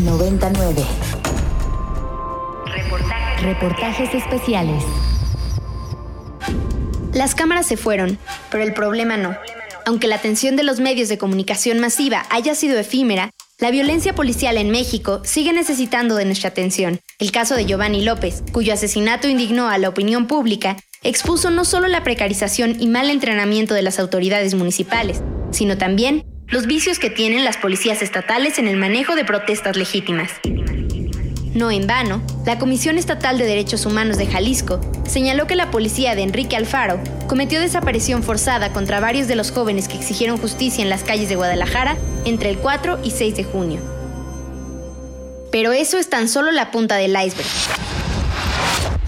99. Reportajes especiales. Las cámaras se fueron, pero el problema no. Aunque la atención de los medios de comunicación masiva haya sido efímera, la violencia policial en México sigue necesitando de nuestra atención. El caso de Giovanni López, cuyo asesinato indignó a la opinión pública, expuso no solo la precarización y mal entrenamiento de las autoridades municipales, sino también los vicios que tienen las policías estatales en el manejo de protestas legítimas. No en vano, la Comisión Estatal de Derechos Humanos de Jalisco señaló que la policía de Enrique Alfaro cometió desaparición forzada contra varios de los jóvenes que exigieron justicia en las calles de Guadalajara entre el 4 y 6 de junio. Pero eso es tan solo la punta del iceberg.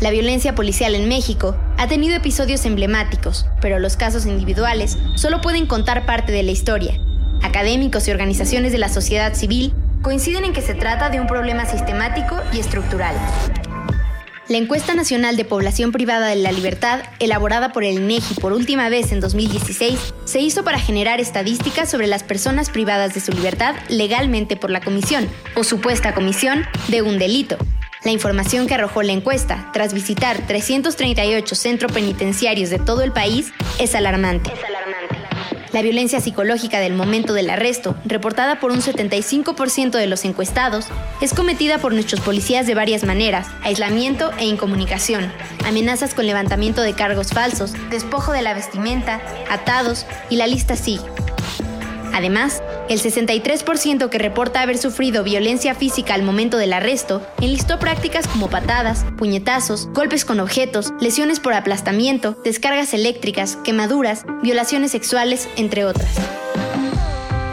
La violencia policial en México ha tenido episodios emblemáticos, pero los casos individuales solo pueden contar parte de la historia. Académicos y organizaciones de la sociedad civil coinciden en que se trata de un problema sistemático y estructural. La encuesta nacional de población privada de la libertad, elaborada por el INEGI por última vez en 2016, se hizo para generar estadísticas sobre las personas privadas de su libertad legalmente por la comisión o supuesta comisión de un delito. La información que arrojó la encuesta, tras visitar 338 centros penitenciarios de todo el país, es alarmante. La violencia psicológica del momento del arresto, reportada por un 75% de los encuestados, es cometida por nuestros policías de varias maneras, aislamiento e incomunicación, amenazas con levantamiento de cargos falsos, despojo de la vestimenta, atados y la lista sigue. Además, el 63% que reporta haber sufrido violencia física al momento del arresto enlistó prácticas como patadas, puñetazos, golpes con objetos, lesiones por aplastamiento, descargas eléctricas, quemaduras, violaciones sexuales, entre otras.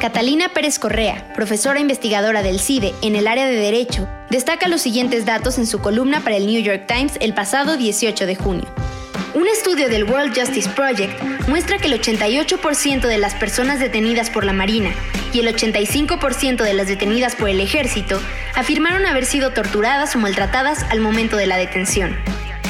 Catalina Pérez Correa, profesora investigadora del CIDE en el área de Derecho, destaca los siguientes datos en su columna para el New York Times el pasado 18 de junio. Un estudio del World Justice Project muestra que el 88% de las personas detenidas por la Marina y el 85% de las detenidas por el ejército afirmaron haber sido torturadas o maltratadas al momento de la detención.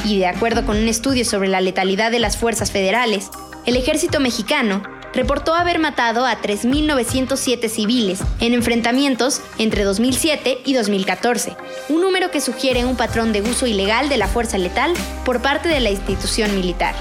Y de acuerdo con un estudio sobre la letalidad de las fuerzas federales, el ejército mexicano reportó haber matado a 3.907 civiles en enfrentamientos entre 2007 y 2014, un número que sugiere un patrón de uso ilegal de la fuerza letal por parte de la institución militar.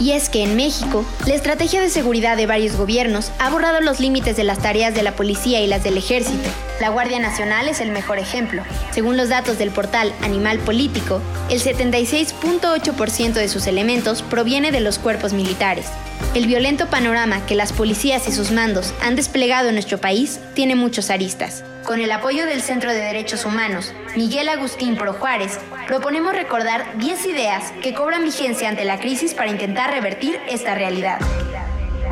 Y es que en México, la estrategia de seguridad de varios gobiernos ha borrado los límites de las tareas de la policía y las del ejército. La Guardia Nacional es el mejor ejemplo. Según los datos del portal Animal Político, el 76.8% de sus elementos proviene de los cuerpos militares. El violento panorama que las policías y sus mandos han desplegado en nuestro país tiene muchos aristas. Con el apoyo del Centro de Derechos Humanos, Miguel Agustín Pro Juárez, proponemos recordar 10 ideas que cobran vigencia ante la crisis para intentar revertir esta realidad.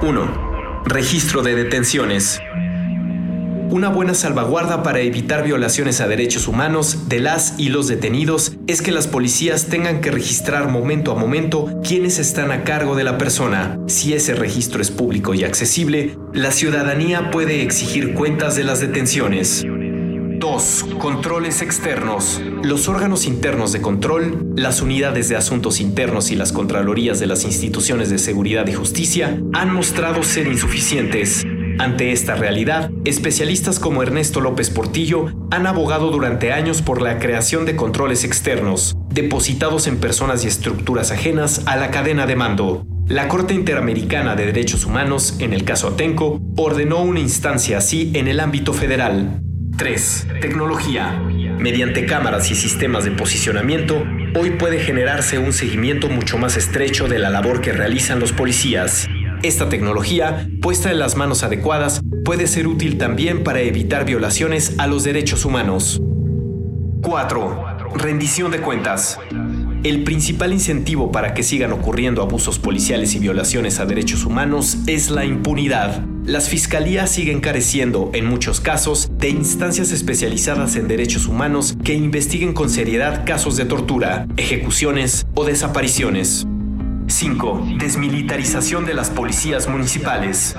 1. Registro de detenciones. Una buena salvaguarda para evitar violaciones a derechos humanos de las y los detenidos es que las policías tengan que registrar momento a momento quiénes están a cargo de la persona. Si ese registro es público y accesible, la ciudadanía puede exigir cuentas de las detenciones. 2. Controles externos. Los órganos internos de control, las unidades de asuntos internos y las contralorías de las instituciones de seguridad y justicia han mostrado ser insuficientes. Ante esta realidad, especialistas como Ernesto López Portillo han abogado durante años por la creación de controles externos, depositados en personas y estructuras ajenas a la cadena de mando. La Corte Interamericana de Derechos Humanos, en el caso Atenco, ordenó una instancia así en el ámbito federal. 3. Tecnología. Mediante cámaras y sistemas de posicionamiento, hoy puede generarse un seguimiento mucho más estrecho de la labor que realizan los policías. Esta tecnología, puesta en las manos adecuadas, puede ser útil también para evitar violaciones a los derechos humanos. 4. Rendición de cuentas. El principal incentivo para que sigan ocurriendo abusos policiales y violaciones a derechos humanos es la impunidad. Las fiscalías siguen careciendo, en muchos casos, de instancias especializadas en derechos humanos que investiguen con seriedad casos de tortura, ejecuciones o desapariciones. 5. Desmilitarización de las policías municipales.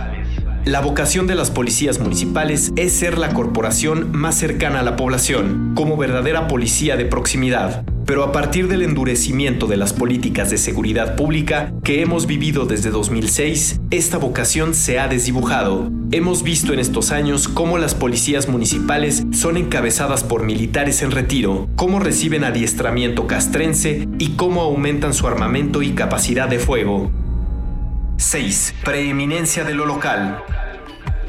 La vocación de las policías municipales es ser la corporación más cercana a la población, como verdadera policía de proximidad. Pero a partir del endurecimiento de las políticas de seguridad pública que hemos vivido desde 2006, esta vocación se ha desdibujado. Hemos visto en estos años cómo las policías municipales son encabezadas por militares en retiro, cómo reciben adiestramiento castrense y cómo aumentan su armamento y capacidad de fuego. 6. Preeminencia de lo local.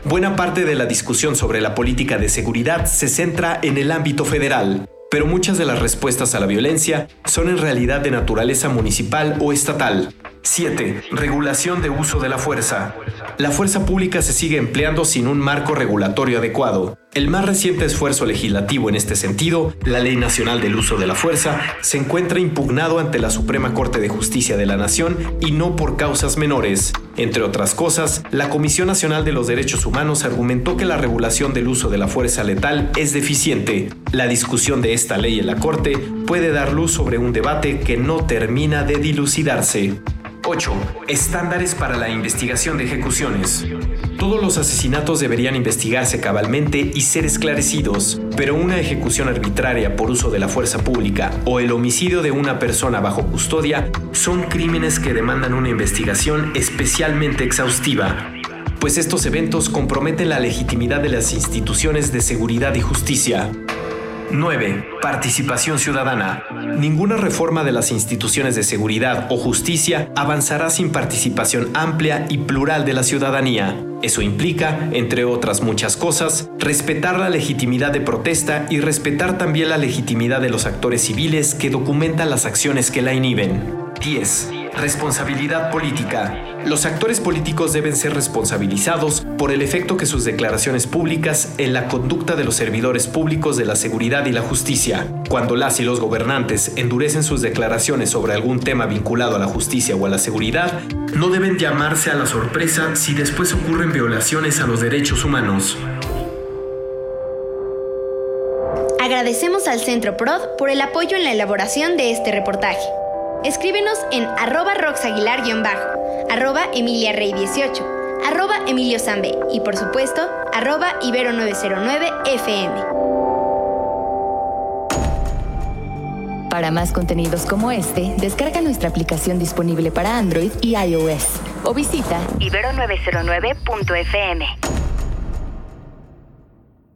Buena parte de la discusión sobre la política de seguridad se centra en el ámbito federal, pero muchas de las respuestas a la violencia son en realidad de naturaleza municipal o estatal. 7. Regulación de uso de la fuerza. La fuerza pública se sigue empleando sin un marco regulatorio adecuado. El más reciente esfuerzo legislativo en este sentido, la Ley Nacional del Uso de la Fuerza, se encuentra impugnado ante la Suprema Corte de Justicia de la Nación y no por causas menores. Entre otras cosas, la Comisión Nacional de los Derechos Humanos argumentó que la regulación del uso de la fuerza letal es deficiente. La discusión de esta ley en la Corte puede dar luz sobre un debate que no termina de dilucidarse. 8. Estándares para la investigación de ejecuciones. Todos los asesinatos deberían investigarse cabalmente y ser esclarecidos, pero una ejecución arbitraria por uso de la fuerza pública o el homicidio de una persona bajo custodia son crímenes que demandan una investigación especialmente exhaustiva, pues estos eventos comprometen la legitimidad de las instituciones de seguridad y justicia. 9. Participación ciudadana. Ninguna reforma de las instituciones de seguridad o justicia avanzará sin participación amplia y plural de la ciudadanía. Eso implica, entre otras muchas cosas, respetar la legitimidad de protesta y respetar también la legitimidad de los actores civiles que documentan las acciones que la inhiben. 10. Responsabilidad política. Los actores políticos deben ser responsabilizados por el efecto que sus declaraciones públicas en la conducta de los servidores públicos de la seguridad y la justicia. Cuando las y los gobernantes endurecen sus declaraciones sobre algún tema vinculado a la justicia o a la seguridad, no deben llamarse a la sorpresa si después ocurren violaciones a los derechos humanos. Agradecemos al Centro PROD por el apoyo en la elaboración de este reportaje. Escríbenos en arroba roxaguilar-bajo, arroba emiliarey18, arroba emilio y por supuesto, arroba ibero909fm. Para más contenidos como este, descarga nuestra aplicación disponible para Android y iOS o visita ibero909.fm.